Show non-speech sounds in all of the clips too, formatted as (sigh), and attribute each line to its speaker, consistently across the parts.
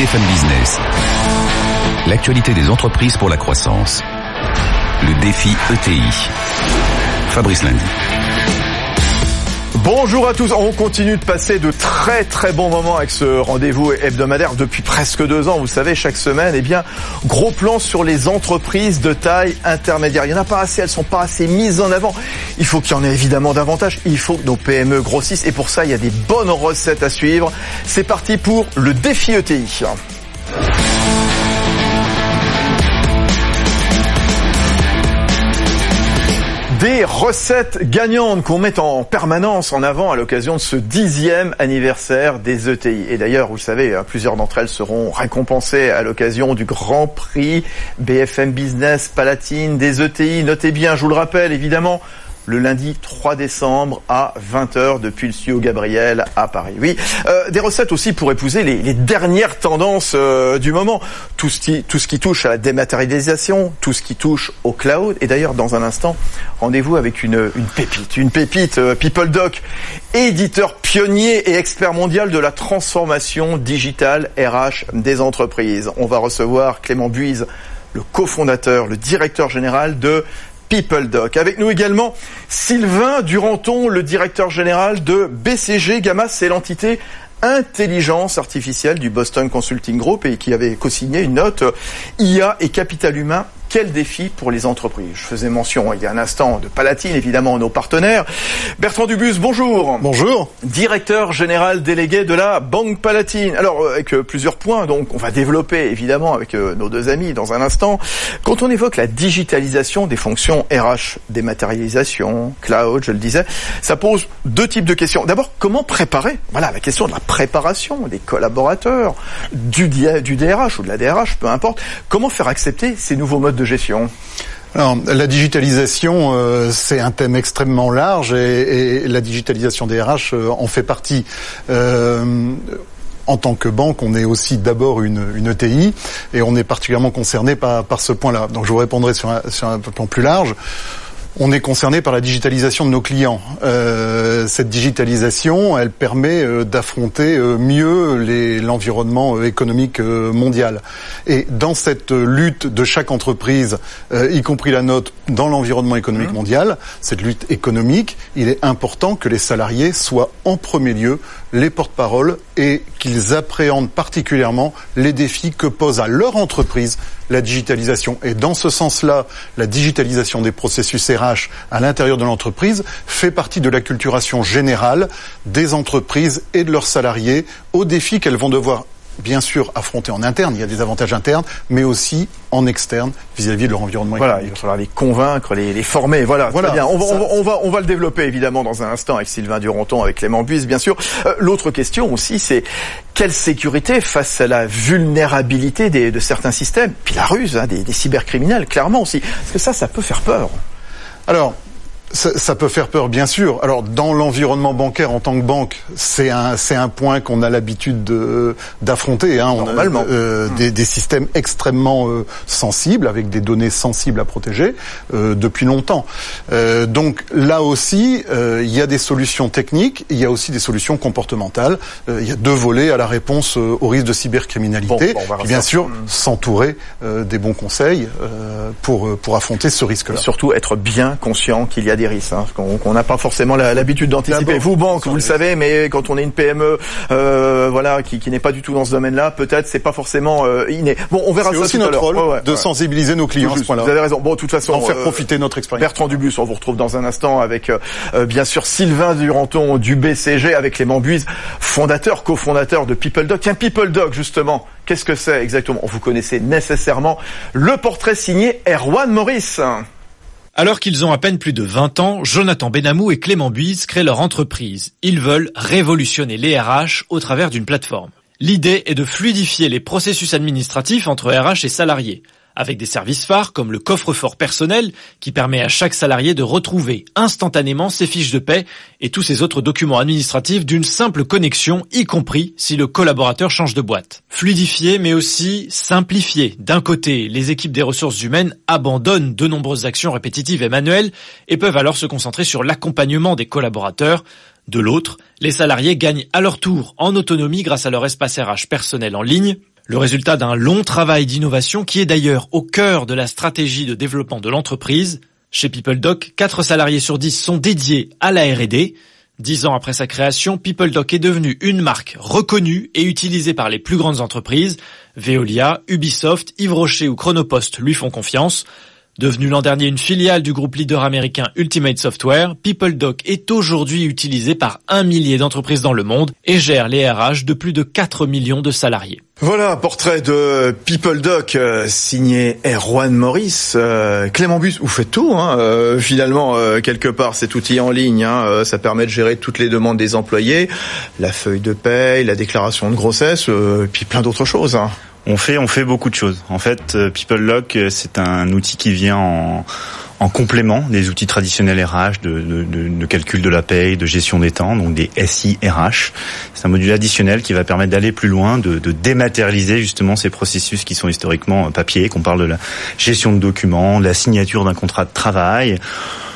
Speaker 1: BFM Business. L'actualité des entreprises pour la croissance. Le défi ETI. Fabrice Lundi.
Speaker 2: Bonjour à tous, on continue de passer de très très bons moments avec ce rendez-vous hebdomadaire depuis presque deux ans. Vous savez, chaque semaine, eh bien, gros plan sur les entreprises de taille intermédiaire. Il n'y en a pas assez, elles sont pas assez mises en avant. Il faut qu'il y en ait évidemment davantage. Il faut que nos PME grossissent et pour ça, il y a des bonnes recettes à suivre. C'est parti pour le défi ETI. Des recettes gagnantes qu'on met en permanence en avant à l'occasion de ce dixième anniversaire des ETI. Et d'ailleurs, vous le savez, hein, plusieurs d'entre elles seront récompensées à l'occasion du Grand Prix BFM Business Palatine des ETI. Notez bien, je vous le rappelle, évidemment, le lundi 3 décembre à 20h depuis le studio Gabriel à Paris. Oui, euh, des recettes aussi pour épouser les, les dernières tendances euh, du moment. Tout ce, qui, tout ce qui touche à la dématérialisation, tout ce qui touche au cloud. Et d'ailleurs, dans un instant, rendez-vous avec une, une pépite, une pépite euh, PeopleDoc, éditeur pionnier et expert mondial de la transformation digitale RH des entreprises. On va recevoir Clément Buise, le cofondateur, le directeur général de PeopleDoc. Avec nous également Sylvain Duranton, le directeur général de BCG Gamma, c'est l'entité intelligence artificielle du Boston Consulting Group et qui avait co-signé une note IA et capital humain quel défi pour les entreprises? Je faisais mention il y a un instant de Palatine, évidemment nos partenaires. Bertrand Dubus, bonjour.
Speaker 3: Bonjour.
Speaker 2: Directeur général délégué de la Banque Palatine. Alors avec euh, plusieurs points, donc on va développer évidemment avec euh, nos deux amis dans un instant. Quand on évoque la digitalisation des fonctions RH, dématérialisation, cloud, je le disais, ça pose deux types de questions. D'abord, comment préparer? Voilà la question de la préparation des collaborateurs, du, du DRH ou de la DRH, peu importe. Comment faire accepter ces nouveaux modes gestion
Speaker 3: alors, la digitalisation, euh, c'est un thème extrêmement large et, et la digitalisation des RH euh, en fait partie. Euh, en tant que banque, on est aussi d'abord une, une, ETI et on est particulièrement concerné par, par ce point-là. Donc, je vous répondrai sur un, sur un plan plus large on est concerné par la digitalisation de nos clients. Euh, cette digitalisation, elle permet euh, d'affronter euh, mieux l'environnement économique mondial. Et dans cette lutte de chaque entreprise, y compris la nôtre, dans l'environnement économique mmh. mondial, cette lutte économique, il est important que les salariés soient en premier lieu les porte-paroles et qu'ils appréhendent particulièrement les défis que pose à leur entreprise la digitalisation. Et dans ce sens-là, la digitalisation des processus RH à l'intérieur de l'entreprise fait partie de l'acculturation générale des entreprises et de leurs salariés aux défis qu'elles vont devoir bien sûr affronter en interne, il y a des avantages internes, mais aussi en externe vis-à-vis de leur environnement
Speaker 2: voilà, il va falloir les convaincre, les, les former. Voilà, voilà bien. On va, on, va, on, va, le développer évidemment dans un instant avec Sylvain Duranton, avec Clément Buisse, bien sûr. Euh, L'autre question aussi, c'est quelle sécurité face à la vulnérabilité des, de certains systèmes, puis la ruse hein, des, des cybercriminels, clairement aussi. Parce que ça, ça peut faire peur.
Speaker 3: Alors, ça, ça, peut faire peur, bien sûr. Alors, dans l'environnement bancaire en tant que banque, c'est un c'est un point qu'on a l'habitude d'affronter. Hein. On
Speaker 2: Normalement,
Speaker 3: a, euh, mmh. des, des, systèmes extrêmement euh, sensibles avec des données sensibles à protéger euh, depuis longtemps. Euh, donc là aussi, euh, il y a des solutions techniques, il y a aussi des solutions comportementales. Euh, il y a deux volets à la réponse au risque de cybercriminalité. Bon, bon, bien sûr, mmh. s'entourer des bons conseils pour pour affronter ce risque-là.
Speaker 2: Surtout être bien conscient qu'il y a des risques hein, qu'on n'a pas forcément l'habitude d'anticiper. Vous banque, vous le savez, mais quand on est une PME, euh, voilà, qui, qui n'est pas du tout dans ce domaine-là, peut-être c'est pas forcément euh, inné. Bon, on verra
Speaker 3: ça aussi notre rôle ouais, ouais, de ouais. sensibiliser nos clients à ce.
Speaker 2: Vous avez raison. Bon, de toute façon,
Speaker 3: en faire euh, profiter notre expérience.
Speaker 2: Bertrand Dubus, on vous retrouve dans un instant avec euh, euh, bien sûr Sylvain Duranton du BCG, avec Clément Buise, fondateur, cofondateur de PeopleDoc. Tiens, PeopleDoc justement. Qu'est-ce que c'est exactement? Vous connaissez nécessairement le portrait signé Erwan Maurice.
Speaker 4: Alors qu'ils ont à peine plus de 20 ans, Jonathan Benamou et Clément Buise créent leur entreprise. Ils veulent révolutionner les RH au travers d'une plateforme. L'idée est de fluidifier les processus administratifs entre RH et salariés avec des services phares comme le coffre-fort personnel qui permet à chaque salarié de retrouver instantanément ses fiches de paie et tous ses autres documents administratifs d'une simple connexion, y compris si le collaborateur change de boîte. Fluidifier mais aussi simplifier. D'un côté, les équipes des ressources humaines abandonnent de nombreuses actions répétitives et manuelles et peuvent alors se concentrer sur l'accompagnement des collaborateurs. De l'autre, les salariés gagnent à leur tour en autonomie grâce à leur espace RH personnel en ligne Le résultat d'un long travail d'innovation qui est d'ailleurs au cœur de la stratégie de développement de l'entreprise. Chez PeopleDoc, 4 salariés sur 10 sont dédiés à la R&D. Dix ans après sa création, PeopleDoc est devenu une marque reconnue et utilisée par les plus grandes entreprises. Veolia, Ubisoft, Yves Rocher ou Chronopost lui font confiance. Devenu l'an dernier une filiale du groupe leader américain Ultimate Software, PeopleDoc est aujourd'hui utilisé par un millier d'entreprises dans le monde et gère les RH de plus de 4 millions de salariés.
Speaker 2: Voilà, portrait de PeopleDoc euh, signé Erwan Maurice. Euh, Clément Bus, vous faites tout, hein, euh, finalement, quelque part, cet outil en ligne. Hein, ça permet de gérer toutes les demandes des employés, la feuille de paye, la déclaration de grossesse, puis plein d'autres choses. Hein.
Speaker 5: On fait, on fait beaucoup de choses. En fait, euh, PeopleLock, euh, c'est un outil qui vient en, en complément des outils traditionnels RH de, de, de, calcul de la paye, de gestion des temps, donc des SIRH. C'est un module additionnel qui va permettre d'aller plus loin, de, de, dématérialiser justement ces processus qui sont historiquement papier, qu'on parle de la gestion de documents, de la signature d'un contrat de travail.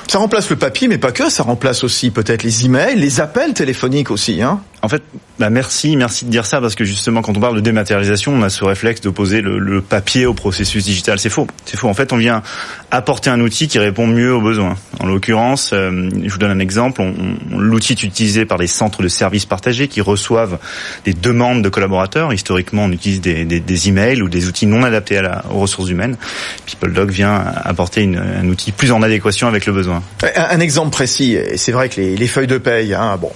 Speaker 2: Ça remplace le papier, mais pas que. Ça remplace aussi peut-être les emails, les appels téléphoniques aussi. Hein
Speaker 5: en fait, bah merci, merci de dire ça parce que justement, quand on parle de dématérialisation, on a ce réflexe d'opposer le, le papier au processus digital. C'est faux. C'est faux. En fait, on vient apporter un outil qui répond mieux aux besoins. En l'occurrence, euh, je vous donne un exemple. L'outil est utilisé par les centres de services partagés qui reçoivent des demandes de collaborateurs. Historiquement, on utilise des, des, des emails ou des outils non adaptés à la, aux ressources humaines. PeopleDoc vient apporter une, un outil plus en adéquation avec le besoin.
Speaker 2: Un, exemple précis, c'est vrai que les, les, feuilles de paye, hein, bon,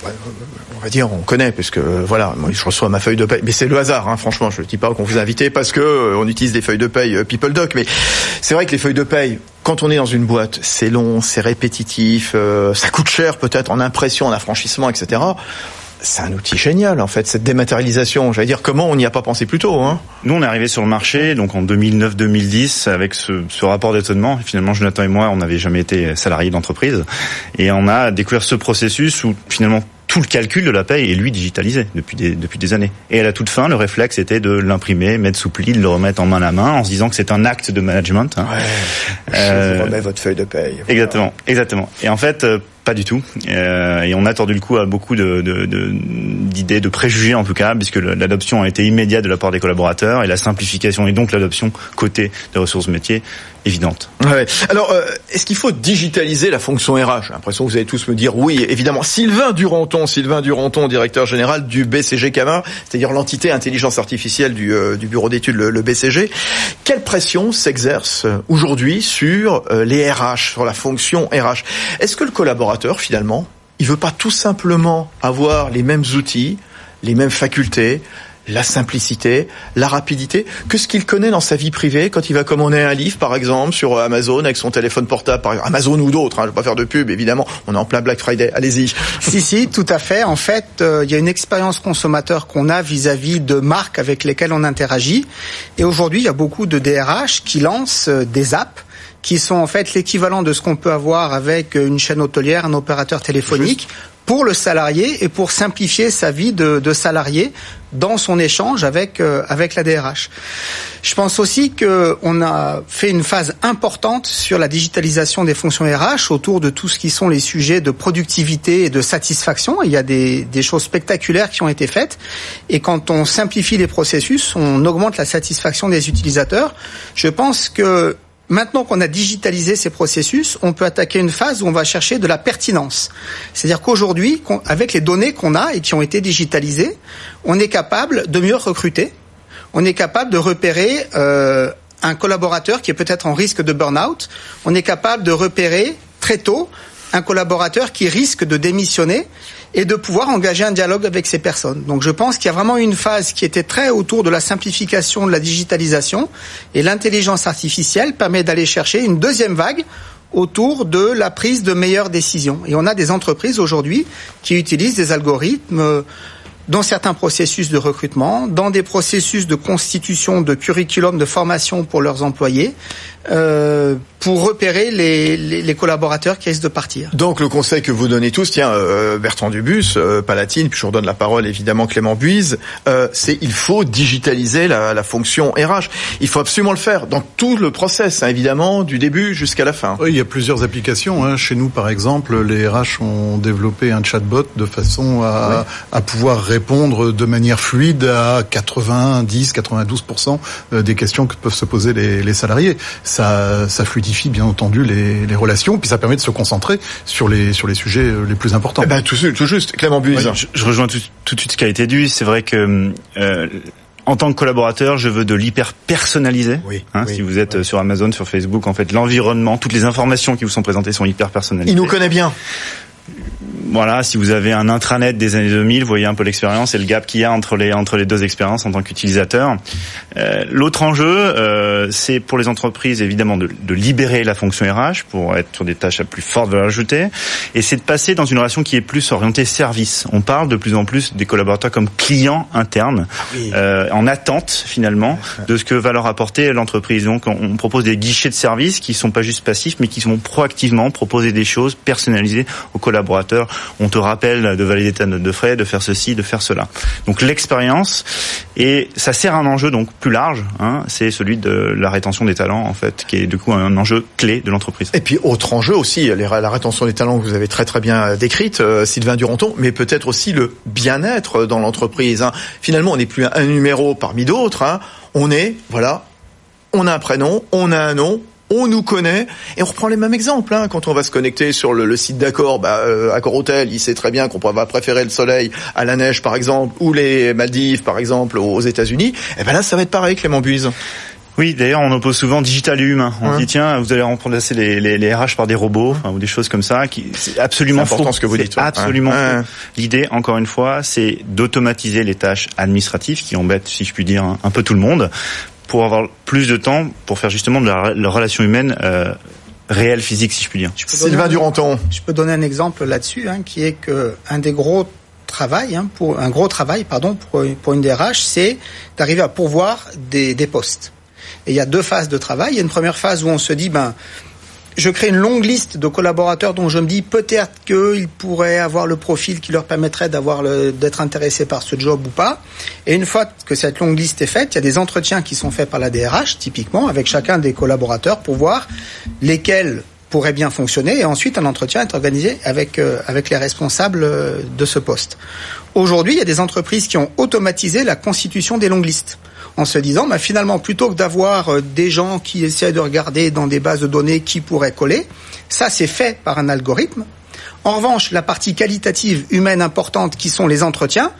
Speaker 2: on va dire, on connaît, parce que voilà, moi je reçois ma feuille de paye, mais c'est le hasard, hein, franchement, je ne dis pas qu'on vous a invité parce que euh, on utilise des feuilles de paye euh, PeopleDoc, mais c'est vrai que les feuilles de paye, quand on est dans une boîte, c'est long, c'est répétitif, euh, ça coûte cher peut-être en impression, en affranchissement, etc c'est un outil génial en fait cette dématérialisation. J'allais dire comment on n'y a pas pensé plus tôt. Hein
Speaker 5: Nous on est arrivé sur le marché donc en 2009-2010 avec ce, ce rapport d'étonnement. Finalement Jonathan et moi on n'avait jamais été salariés d'entreprise et on a découvert ce processus où finalement tout le calcul de la paye est lui digitalisé depuis des, depuis des années. Et à la toute fin, le réflexe était de l'imprimer, mettre sous pli, de le remettre en main à main, en se disant que c'est un acte de management.
Speaker 2: Hein. Ouais, euh, remets votre feuille de paye.
Speaker 5: Voilà. Exactement, exactement. Et en fait, euh, pas du tout. Euh, et on a tordu le coup à beaucoup de, de, de, d'idées, de préjugés en tout cas, puisque l'adoption a été immédiate de la part des collaborateurs et la simplification et donc l'adoption côté des ressources métiers évidente.
Speaker 2: Ouais. Alors, euh, est-ce qu'il faut digitaliser la fonction RH J'ai l'impression que vous allez tous me dire oui, évidemment. Sylvain Duranton, Sylvain Duranton, directeur général du BCG CAMA, c'est-à-dire l'entité intelligence artificielle du, euh, du bureau d'études, le, le, BCG. Quelle pression s'exerce aujourd'hui sur euh, les RH, sur la fonction RH Est-ce que le collaborateur, finalement, il veut pas tout simplement avoir les mêmes outils, les mêmes facultés, la simplicité, la rapidité, que ce qu'il connaît dans sa vie privée quand il va commander un livre, par exemple, sur Amazon avec son téléphone portable, par Amazon ou d'autres. Hein, je ne vais pas faire de pub, évidemment. On est en plein Black Friday. Allez-y. (laughs)
Speaker 6: Si, si, tout à fait. En fait, euh, il y a une expérience consommateur qu'on a vis-à-vis de marques avec lesquelles on interagit. Et aujourd'hui, il y a beaucoup de DRH qui lancent euh, des apps qui sont en fait l'équivalent de ce qu'on peut avoir avec une chaîne hôtelière, un opérateur téléphonique. Juste pour le salarié et pour simplifier sa vie de, de salarié dans son échange avec euh, avec la DRH. Je pense aussi que on a fait une phase importante sur la digitalisation des fonctions RH autour de tout ce qui sont les sujets de productivité et de satisfaction. Il y a des, des choses spectaculaires qui ont été faites et quand on simplifie les processus, on augmente la satisfaction des utilisateurs. Je pense que Maintenant qu'on a digitalisé ces processus, on peut attaquer une phase où on va chercher de la pertinence. C'est-à-dire qu'aujourd'hui, avec les données qu'on a et qui ont été digitalisées, on est capable de mieux recruter. On est capable de repérer euh, un collaborateur qui est peut-être en risque de burn-out. On est capable de repérer très tôt un collaborateur qui risque de démissionner et de pouvoir engager un dialogue avec ces personnes. Donc je pense qu'il y a vraiment une phase qui était très autour de la simplification, de la digitalisation, et l'intelligence artificielle permet d'aller chercher une deuxième vague autour de la prise de meilleures décisions. Et on a des entreprises aujourd'hui qui utilisent des algorithmes dans certains processus de recrutement, dans des processus de constitution de curriculum de formation pour leurs employés, euh, pour repérer les, les, les, collaborateurs qui risquent de partir.
Speaker 2: Donc le conseil que vous donnez tous, tiens, euh, Bertrand Dubus, euh, Palatine, puis je vous redonne la parole évidemment Clément Buise, euh, c'est il faut digitaliser la, la, fonction RH. Il faut absolument le faire dans tout le process, hein, évidemment, du début jusqu'à la fin.
Speaker 3: Oui, il y a plusieurs applications. Hein. Chez nous, par exemple, les RH ont développé un chatbot de façon à, oui. à pouvoir répondre répondre de manière fluide à 90, 92% des questions que peuvent se poser les, les salariés. Ça, ça fluidifie bien entendu les, les, relations, puis ça permet de se concentrer sur les sur les sujets les plus importants.
Speaker 2: Eh ben, tout, tout juste, Clément Buise.
Speaker 5: je, je, rejoins tout, tout, de suite ce qui a été dit. C'est vrai que euh, en tant que collaborateur, je veux de l'hyper personnalisé.
Speaker 2: Oui,
Speaker 5: hein,
Speaker 2: oui,
Speaker 5: si vous êtes
Speaker 2: oui.
Speaker 5: sur Amazon, sur Facebook, en fait, l'environnement, toutes les informations qui vous sont présentées sont hyper personnalisées.
Speaker 2: Il nous connaît bien.
Speaker 5: Voilà, si vous avez un intranet des années 2000, vous voyez un peu l'expérience et le gap qu'il y a entre les entre les deux expériences en tant qu'utilisateur. Euh, L'autre enjeu, euh, c'est pour les entreprises évidemment de, de, libérer la fonction RH pour être sur des tâches à plus forte valeur ajoutée, et c'est de passer dans une relation qui est plus orientée service. On parle de plus en plus des collaborateurs comme clients internes,
Speaker 2: oui.
Speaker 5: euh, en attente finalement de ce que va leur apporter l'entreprise. Donc on, on propose des guichets de service qui sont pas juste passifs, mais qui vont proactivement proposer des choses personnalisées aux collaborateurs on te rappelle de valider ta note de frais, de faire ceci, de faire cela. Donc l'expérience et ça sert à un enjeu donc plus large, hein, c'est celui de la rétention des talents en fait, qui est du coup un enjeu clé de l'entreprise.
Speaker 2: Et puis autre enjeu aussi, la rétention des talents que vous avez très très bien décrite, euh, Sylvain Duranton, mais peut-être aussi le bien-être dans l'entreprise. Hein. Finalement, on n'est plus un numéro parmi d'autres. Hein. On est, voilà, on a un prénom, on a un nom, on nous connaît et on reprend les mêmes exemples. Hein. Quand on va se connecter sur le, le site d'Accor, bah, euh, Accor Hotel, il sait très bien qu'on va préférer le soleil à la neige, par exemple, ou les Maldives, par exemple, aux États-Unis. Et ben là, ça va être pareil, Clément Buise.
Speaker 5: Oui, d'ailleurs, on oppose souvent digital et humain. On ouais. dit tiens, vous allez remplacer les, les, les RH par des robots ou des choses comme ça. Qui c'est absolument
Speaker 2: important
Speaker 5: faux.
Speaker 2: ce que vous dites.
Speaker 5: Absolument ouais. L'idée, encore une fois, c'est d'automatiser les tâches administratives qui embêtent, si je puis dire, un, un peu tout le monde pour avoir plus de temps pour faire justement de la, la relation humaine euh, réelle, physique, si je puis dire.
Speaker 2: Je Sylvain Duranton.
Speaker 6: Je peux donner un exemple là-dessus, hein, qui est que un des gros travail, hein, pour un gros travail, pardon, pour, pour une DRH, c'est d'arriver à pourvoir des, des postes. Et il y a deux phases de travail. Il y a une première phase où on se dit, ben, je crée une longue liste de collaborateurs dont je me dis peut-être qu'ils pourraient avoir le profil qui leur permettrait d'avoir d'être intéressés par ce job ou pas. Et une fois que cette longue liste est faite, il y a des entretiens qui sont faits par la DRH, typiquement, avec chacun des collaborateurs pour voir lesquels pourraient bien fonctionner et ensuite un entretien est organisé avec euh, avec les responsables euh, de ce poste. Aujourd'hui, il y a des entreprises qui ont automatisé la constitution des longues listes en se disant, bah, finalement, plutôt que d'avoir euh, des gens qui essaient de regarder dans des bases de données qui pourraient coller, ça c'est fait par un algorithme. En revanche, la partie qualitative humaine importante qui sont les entretiens,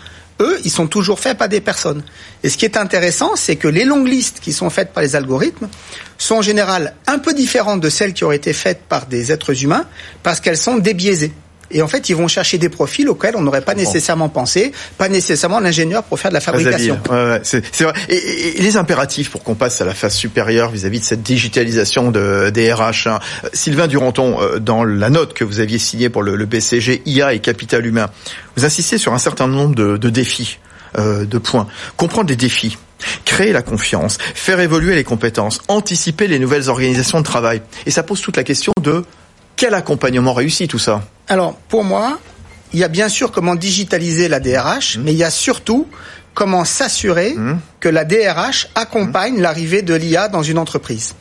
Speaker 6: eux, ils sont toujours faits par des personnes. Et ce qui est intéressant, c'est que les longues listes qui sont faites par les algorithmes sont en général un peu différentes de celles qui auraient été faites par des êtres humains parce qu'elles sont débiaisées. Et en fait, ils vont chercher des profils auxquels on n'aurait pas nécessairement pensé, pas nécessairement l'ingénieur pour faire de la fabrication.
Speaker 2: Ouais, c'est, vrai. Et, et, et, les impératifs pour qu'on passe à la phase supérieure vis-à-vis de cette digitalisation de, des RH. Hein. Sylvain Duranton, dans la note que vous aviez signée pour le, le BCG IA et capital humain, vous insistez sur un certain nombre de, de défis, euh, de points. Comprendre les défis, créer la confiance, faire évoluer les compétences, anticiper les nouvelles organisations de travail. Et ça pose toute la question de quel accompagnement réussit tout ça
Speaker 6: Alors, pour moi, il y a bien sûr comment digitaliser la DRH, mmh. mais il y a surtout comment s'assurer mmh. que la DRH accompagne mmh. l'arrivée de l'IA dans une entreprise.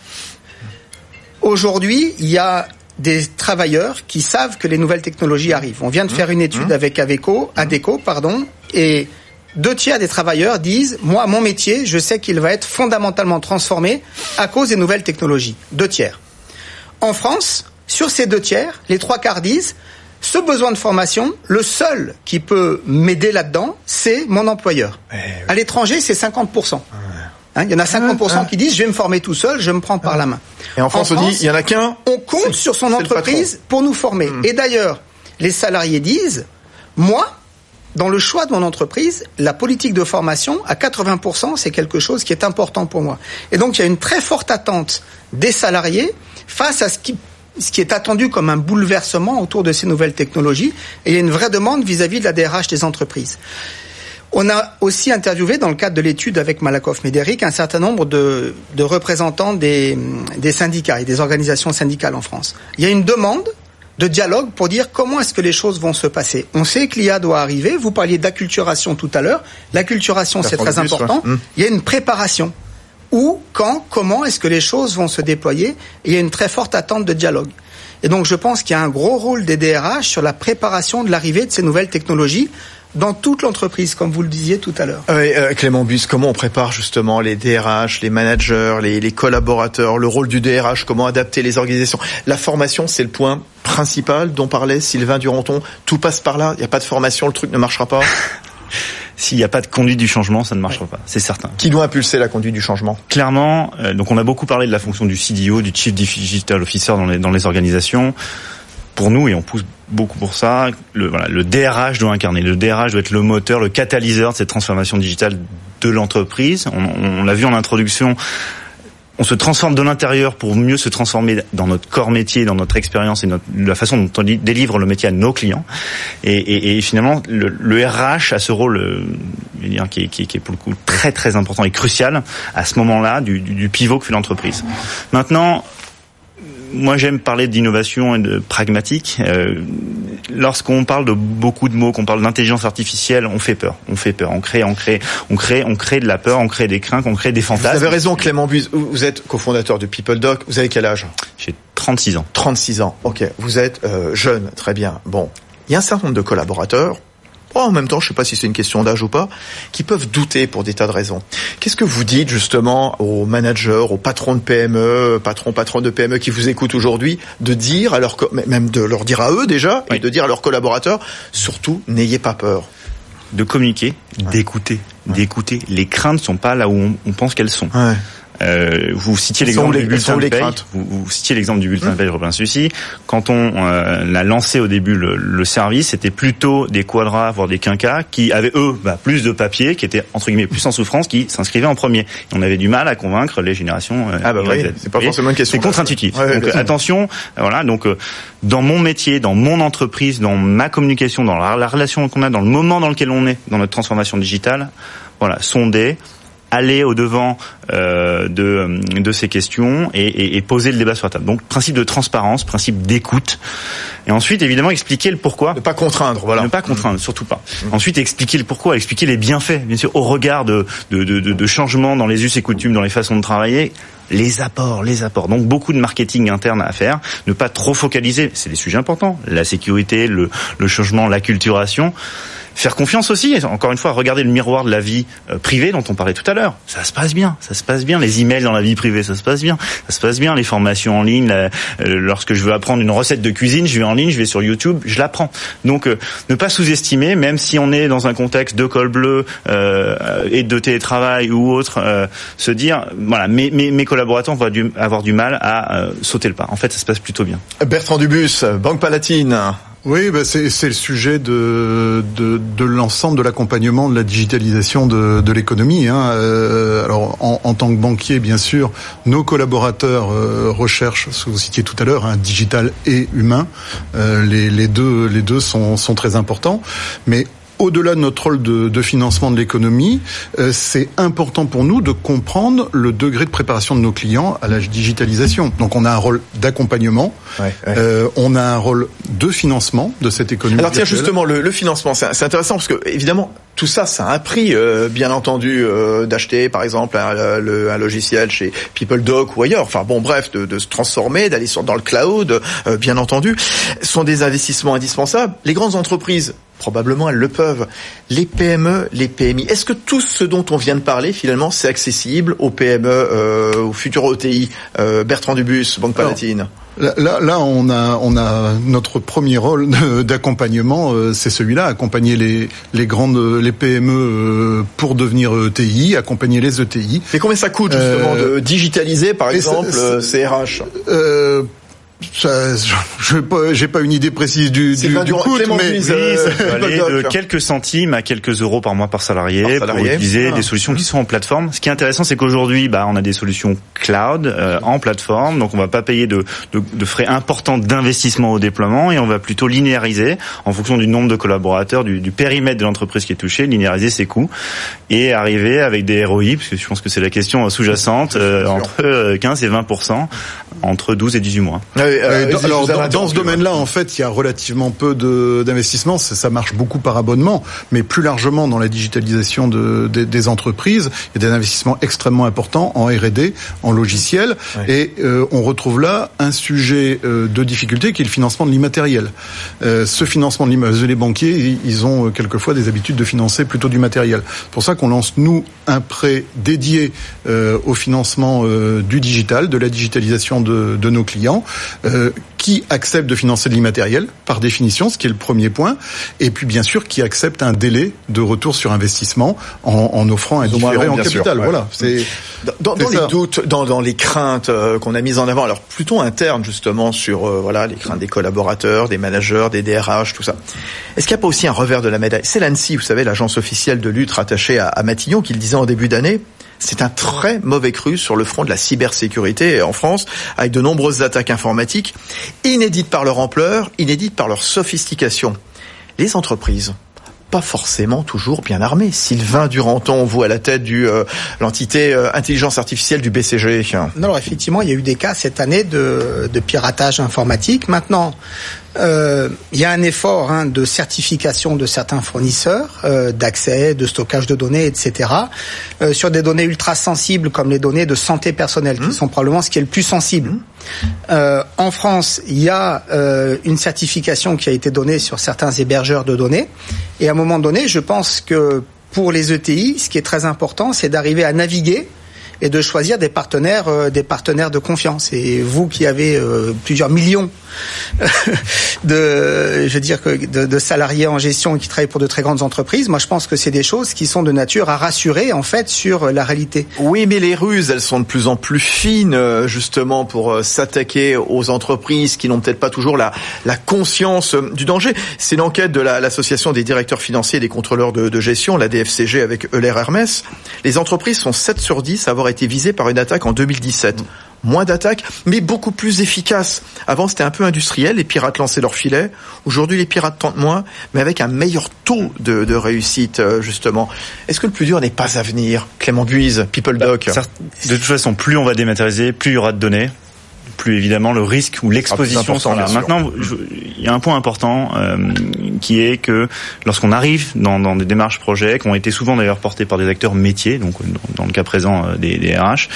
Speaker 6: Aujourd'hui, il y a des travailleurs qui savent que les nouvelles technologies arrivent. On vient de faire une étude avec Aveco, Adeco, pardon, et deux tiers des travailleurs disent, moi, mon métier, je sais qu'il va être fondamentalement transformé à cause des nouvelles technologies. Deux tiers. En France, sur ces deux tiers, les trois quarts disent ce besoin de formation, le seul qui peut m'aider là-dedans, c'est mon employeur.
Speaker 2: Eh, oui.
Speaker 6: À l'étranger, c'est 50%. Hein, il y en a 50% ah, qui disent je vais me former tout seul, je me prends par la main.
Speaker 2: Et en France, en France on dit il y en a qu'un.
Speaker 6: On compte sur son entreprise pour nous former. Mmh. Et d'ailleurs, les salariés disent moi, dans le choix de mon entreprise, la politique de formation, à 80%, c'est quelque chose qui est important pour moi. Et donc, il y a une très forte attente des salariés face à ce qui ce qui est attendu comme un bouleversement autour de ces nouvelles technologies, et il y a une vraie demande vis-à-vis -vis de la DRH des entreprises. On a aussi interviewé, dans le cadre de l'étude avec Malakoff Médéric, un certain nombre de, de représentants des, des, syndicats et des organisations syndicales en France. Il y a une demande de dialogue pour dire comment est-ce que les choses vont se passer. On sait que l'IA doit arriver. Vous parliez d'acculturation tout à l'heure. L'acculturation, c'est très important. Ouais. Il y a une préparation où, quand, comment est-ce que les choses vont se déployer. Et il y a une très forte attente de dialogue. Et donc je pense qu'il y a un gros rôle des DRH sur la préparation de l'arrivée de ces nouvelles technologies dans toute l'entreprise, comme vous le disiez tout à l'heure.
Speaker 2: Oui, euh, Clément Bus, comment on prépare justement les DRH, les managers, les, les, collaborateurs, le rôle du DRH, comment adapter les organisations? La formation, c'est le point principal dont parlait Sylvain Duranton. Tout passe par là, il n'y a pas de formation, le truc ne marchera pas (laughs)
Speaker 5: S'il n'y a pas de conduite du changement, ça ne marchera pas, c'est certain.
Speaker 2: Qui doit impulser la conduite du changement?
Speaker 5: Clairement, euh, donc on a beaucoup parlé de la fonction du CDO, du Chief Digital Officer dans les, dans les organisations pour nous, et on pousse beaucoup pour ça, le, voilà, le DRH doit incarner. Le DRH doit être le moteur, le catalyseur de cette transformation digitale de l'entreprise. On, on l'a vu en introduction. On se transforme de l'intérieur pour mieux se transformer dans notre corps métier, dans notre expérience et notre, la façon dont on délivre le métier à nos clients. Et, et, et finalement, le, le, RH a ce rôle euh, qui, qui, qui, est, pour le coup très très important et crucial à ce moment-là du, du, du pivot que fait l'entreprise. Maintenant, moi j'aime parler d'innovation et de pragmatique. Euh, Lorsqu'on parle de beaucoup de mots, qu'on parle d'intelligence artificielle, on fait peur. On fait peur. On crée, on crée, on crée, on crée de la peur, on crée des craintes, on crée des fantasmes.
Speaker 2: Vous avez raison, Clément Buse. Vous êtes cofondateur de PeopleDoc. Vous avez quel âge?
Speaker 5: J'ai 36 ans.
Speaker 2: 36 ans. Ok. Vous êtes euh, jeune, très bien. Bon, il y a un certain nombre de collaborateurs Oh, en même temps, je ne sais pas si c'est une question d'âge ou pas, qui peuvent douter pour des tas de raisons. Qu'est-ce que vous dites justement aux managers, aux patrons de PME, patrons, patrons de PME qui vous écoutent aujourd'hui, de dire à leur, même de leur dire à eux déjà, oui. et de dire à leurs collaborateurs, surtout, n'ayez pas peur.
Speaker 5: De communiquer, ouais. d'écouter, ouais. d'écouter. Les craintes ne sont pas là où on, on pense qu'elles sont.
Speaker 2: Ouais.
Speaker 5: Euh, vous citiez l'exemple du bulletin de paye. Vous, vous, citiez l'exemple du bulletin mmh. de paye, reviens celui-ci. Quand on euh, l'a lancé au début le, le service, c'était plutôt des quadras, voire des quinquas, qui avaient eux bah, plus de papier, qui étaient entre guillemets plus en souffrance, qui s'inscrivaient en premier. Et on avait du mal à convaincre les générations. Euh,
Speaker 2: ah bah oui, c'est pas forcément une question.
Speaker 5: C'est contre-intuitif. Ouais, donc attention, voilà. Donc dans mon métier, dans mon entreprise, dans ma communication, dans la, la relation qu'on a, dans le moment dans lequel on est, dans notre transformation digitale, voilà, sonder aller au devant euh, de, de ces questions et, et, et, poser le débat sur la table. Donc principe de transparence, principe d'écoute, et ensuite évidemment expliquer le pourquoi.
Speaker 2: Ne pas contraindre, voilà.
Speaker 5: Ne pas contraindre, surtout pas. Mmh. Ensuite expliquer le pourquoi, expliquer les bienfaits, bien sûr, au regard de, de, de, de changements dans les us et coutumes, dans les façons de travailler les apports, les apports. Donc beaucoup de marketing interne à faire. Ne pas trop focaliser, c'est des sujets importants. La sécurité, le, le changement, l'acculturation faire confiance aussi. Encore une fois, regarder le miroir de la vie euh, privée dont on parlait tout à l'heure. Ça se passe bien, ça se passe bien. Les emails dans la vie privée, ça se passe bien. Ça se passe bien. Les formations en ligne, euh, lorsque je veux apprendre une recette de cuisine, je vais en ligne, je vais sur YouTube, je l'apprends. Donc, euh, ne pas sous-estimer, même si on est dans un contexte de col bleu euh, et de télétravail ou autre, se dire, voilà, mes, mes, mes collaborateurs vont avoir du mal à sauter le pas. En fait, ça se passe plutôt bien.
Speaker 2: Bertrand Dubus, Banque Palatine.
Speaker 3: Oui, bah c'est, le sujet de, de, de l'ensemble de l'accompagnement de la digitalisation de, de l'économie. Hein. Euh, alors, en, en, tant que banquier, bien sûr, nos collaborateurs euh, recherchent, ce que vous citiez tout à l'heure, hein, digital et humain. Euh, les, les, deux, les deux sont, sont très importants. Mais au-delà de notre rôle de, de financement de l'économie, euh, c'est important pour nous de comprendre le degré de préparation de nos clients à la digitalisation. Donc on a un rôle d'accompagnement, ouais, ouais. Euh, on a un rôle de financement de cette économie.
Speaker 2: Alors tiens justement le, le financement, c'est intéressant parce que évidemment tout ça, ça a un prix, euh, bien entendu, euh, d'acheter par exemple un, le, un, logiciel chez PeopleDoc ou ailleurs. Enfin bon, bref, de, de se transformer, d'aller dans le cloud, euh, bien entendu, sont des investissements indispensables. Les grandes entreprises probablement elles le peuvent. Les PME, les PMI, est-ce que tout ce dont on vient de parler, finalement, c'est accessible aux PME, euh, aux futurs OTI euh, Bertrand Dubus, Banque Palatine
Speaker 3: Là, là, là, on a, on a notre premier rôle d'accompagnement, euh, c'est celui-là, accompagner les, les grandes, les PME euh, pour devenir ETI, accompagner les ETI.
Speaker 2: Mais combien ça coûte justement euh, de digitaliser, par exemple, CRH
Speaker 3: je n'ai pas, pas une idée précise du, du, du coût, mais
Speaker 5: oui, ça peut aller de quelques centimes à quelques euros par mois par salarié, par salarié. pour utiliser ah. des solutions qui sont en plateforme. Ce qui est intéressant, c'est qu'aujourd'hui, bah, on a des solutions cloud euh, en plateforme, donc on va pas payer de, de, de frais importants d'investissement au déploiement et on va plutôt linéariser en fonction du nombre de collaborateurs, du, du périmètre de l'entreprise qui est touchée, linéariser ses coûts et arriver avec des ROI, parce que je pense que c'est la question sous-jacente, euh, entre 15 et 20 entre 12 et 18 mois.
Speaker 3: Euh, alors, dans, ce domaine-là, en fait, il y a relativement peu d'investissements. Ça, marche beaucoup par abonnement, mais plus largement dans la digitalisation de, des entreprises, il y a des investissements extrêmement importants en R&D, en logiciel, et euh, on retrouve là un sujet euh, de difficulté qui est le financement de l'immatériel. ce financement de l'immatériel, les banquiers, ils ont quelquefois des habitudes de financer plutôt du matériel. C'est pour ça qu'on lance nous un prêt dédié au financement du digital, de la digitalisation de, de nos clients, euh, qui acceptent de financer de l'immatériel, par définition, ce qui est le premier point, et puis bien sûr qui acceptent un délai de retour sur investissement en, en offrant un différé en capital. Voilà.
Speaker 2: C'est dans, dans les doutes, dans, dans les craintes euh, qu'on a mises en avant, alors plutôt internes justement sur euh, voilà les craintes des collaborateurs, des managers, des DRH, tout ça. Est-ce qu'il n'y a pas aussi un revers de la médaille? C'est l'ANSI, vous savez, l'agence officielle de lutte rattachée à, à Matignon, qui le disait en début d'année c'est un très mauvais cru sur le front de la cybersécurité en France, avec de nombreuses attaques informatiques, inédites par leur ampleur, inédites par leur sophistication. Les entreprises, pas forcément toujours bien armées. Sylvain Duranton, vous à la tête de euh, l'entité euh, intelligence artificielle du BCG.
Speaker 6: Non, alors effectivement, il y a eu des cas cette année de, de piratage informatique. Maintenant, euh, il y a un effort hein, de certification de certains fournisseurs, euh, d'accès, de stockage de données, etc. Euh, sur des données ultra sensibles comme les données de santé personnelle, qui mmh. sont probablement ce qui est le plus sensible. Mmh. Euh, en France, il y a une certification qui a été donnée sur certains hébergeurs de données. Et à un moment donné, je pense que pour les ETI, ce qui est très important, c'est d'arriver à naviguer et de choisir des partenaires, euh, des partenaires de confiance. Et vous qui avez euh, plusieurs millions (laughs) de, je veux dire de, de, salariés en gestion et qui travaillent pour de très grandes entreprises, moi je pense que c'est des choses qui sont de nature à rassurer en fait sur la réalité.
Speaker 2: Oui, mais les ruses, elles sont de plus en plus fines euh, justement pour s'attaquer aux entreprises qui n'ont peut-être pas toujours la, la conscience du danger. C'est l'enquête de l'association des directeurs financiers et des contrôleurs de, de gestion, la DFCG avec Euler Hermès. Les entreprises sont 7 sur 10 à avoir été visé par une attaque en 2017. Moins d'attaques, mais beaucoup plus efficaces. Avant, c'était un peu industriel, les pirates lançaient leurs filets. Aujourd'hui, les pirates tentent moins, mais avec un meilleur taux de, réussite, euh, justement. Est-ce que le plus dur n'est pas à venir Clément Guise, People Doc?
Speaker 5: bah, De toute façon, plus on va dématérialiser, plus il y aura de données plus évidemment le risque ou l'exposition sera là. Maintenant, il y a un point important euh, qui est que lorsqu'on arrive dans, dans, des démarches projets, qui ont été souvent d'ailleurs portées par des acteurs métiers, donc dans, le cas présent euh, des, des RH,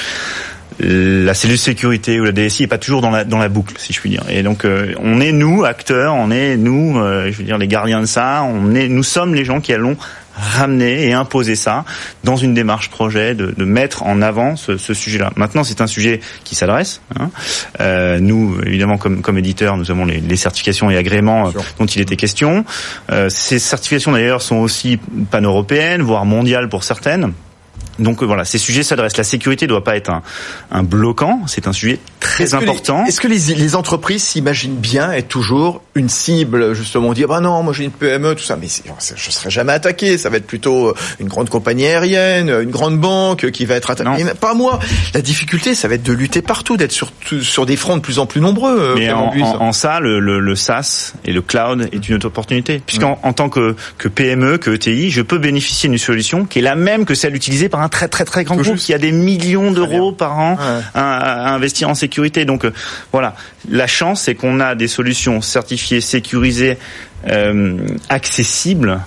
Speaker 5: la cellule sécurité ou la DSI est pas toujours dans la dans la boucle, si je puis dire. Et donc euh, on est nous acteurs, on est nous, je veux dire les gardiens de ça, on est, nous sommes les gens qui allons ramener et imposer ça dans une démarche projet, de, de mettre en avant ce, ce sujet-là. Maintenant, c'est un sujet qui s'adresse. Hein. Euh, nous, évidemment, comme, comme éditeurs, nous avons les, les certifications et agréments euh, dont il était question. Euh, ces certifications, d'ailleurs, sont aussi pan-européennes, voire mondiales pour certaines. Donc euh, voilà, ces sujets s'adressent. La sécurité doit pas être un, un bloquant, c'est un sujet très important.
Speaker 2: Est-ce que les, les entreprises s'imaginent bien être toujours une cible justement on dit bah non moi j'ai une PME tout ça. Mais je serai jamais attaqué. Ça va être plutôt euh, une grande compagnie aérienne une grande banque qui va être attaquée pas moi. La difficulté ça va être de lutter partout d'être sur sur des fronts de plus en plus nombreux
Speaker 5: euh, mais en, en, ça le, le, le, SaaS et le cloud est une opportunité. Puisqu'en en tant que, que PME que ETI je peux bénéficier d'une solution qui est la même que celle utilisée par un très très très grand groupe qui a des millions d'euros par an à, investir en sécurité. Donc euh, voilà, la chance c'est qu'on a des solutions certifiées, sécurisées, euh, accessibles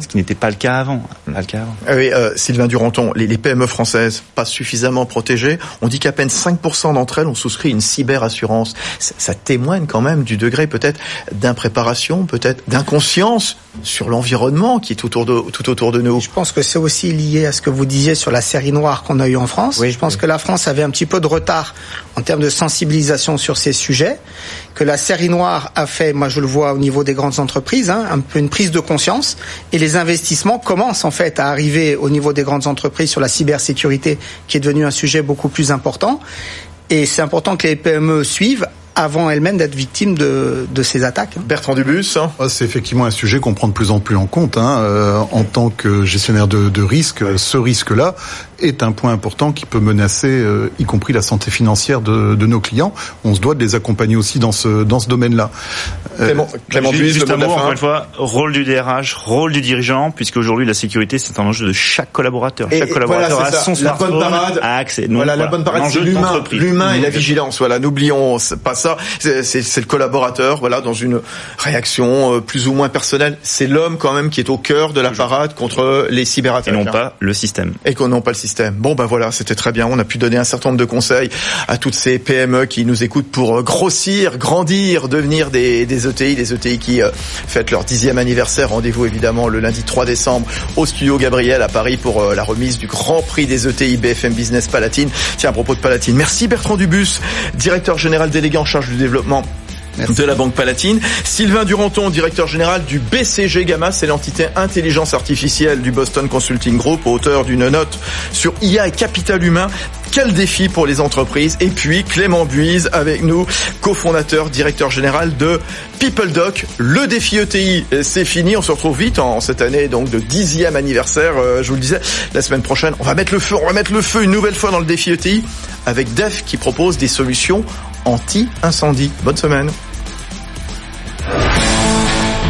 Speaker 5: ce qui n'était pas le cas avant. Pas le cas avant.
Speaker 2: Ah oui, euh, Sylvain Duranton, les, les, PME françaises pas suffisamment protégées. On dit qu'à peine 5% d'entre elles ont souscrit une cyberassurance. Ça, ça témoigne quand même du degré peut-être d'impréparation, peut-être d'inconscience sur l'environnement qui est tout autour de, tout autour de nous.
Speaker 6: Je pense que c'est aussi lié à ce que vous disiez sur la série noire qu'on a eue en France. Oui, Je pense que la France avait un petit peu de retard en termes de sensibilisation sur ces sujets, que la série noire a fait, moi je le vois au niveau des grandes entreprises, hein, un peu une prise de conscience, et les investissements commencent en fait à arriver au niveau des grandes entreprises sur la cybersécurité, qui est devenu un sujet beaucoup plus important. Et c'est important que les PME suivent avant elles-mêmes d'être victimes de, de, ces attaques.
Speaker 2: Bertrand Dubus hein.
Speaker 3: ah, C'est effectivement un sujet qu'on prend de plus en plus en compte. Hein. Euh, en tant que gestionnaire de, de risque, ce risque-là, est un point important qui peut menacer, euh, y compris la santé financière de, de, nos clients. On se doit de les accompagner aussi dans ce dans ce domaine-là.
Speaker 5: Euh, Clément, Clément juste, juste un mot, encore une fois, rôle du DRH, rôle du dirigeant, puisque aujourd'hui la sécurité c'est un enjeu de chaque collaborateur.
Speaker 2: Et
Speaker 5: chaque collaborateur
Speaker 2: voilà,
Speaker 5: a son
Speaker 2: la bonne parade,
Speaker 5: a accès.
Speaker 2: Donc, voilà, la bonne parade, c'est l'humain, l'humain et la vigilance. Voilà, n'oublions pas ça. C'est le collaborateur, voilà, dans une réaction euh, plus ou moins personnelle. C'est l'homme quand même qui est au cœur de la parade contre les cyberattaques.
Speaker 5: Et non pas le système.
Speaker 2: Et qu'on non pas le système. Bon ben voilà, c'était très bien. On a pu donner un certain nombre de conseils à toutes ces PME qui nous écoutent pour euh, grossir, grandir, devenir des, des ETI, des ETI qui euh, fêtent leur dixième anniversaire. Rendez-vous évidemment le lundi 3 décembre au studio Gabriel à Paris pour euh, la remise du Grand Prix des ETI BFM Business Palatine. Tiens, à propos de Palatine, merci Bertrand Dubus, directeur général délégué en charge du développement de la Banque Palatine. Sylvain Duranton, directeur général du BCG Gamma, c'est l'entité intelligence artificielle du Boston Consulting Group, auteur d'une note sur IA et capital humain. Quel défi pour les entreprises Et puis Clément Buise avec nous, cofondateur, directeur général de PeopleDoc. Le défi ETI, c'est fini. On se retrouve vite en cette année donc de dixième anniversaire. Euh, je vous le disais, la semaine prochaine, on va mettre le feu. On va mettre le feu une nouvelle fois dans le défi ETI avec DEF qui propose des solutions anti-incendie. Bonne semaine.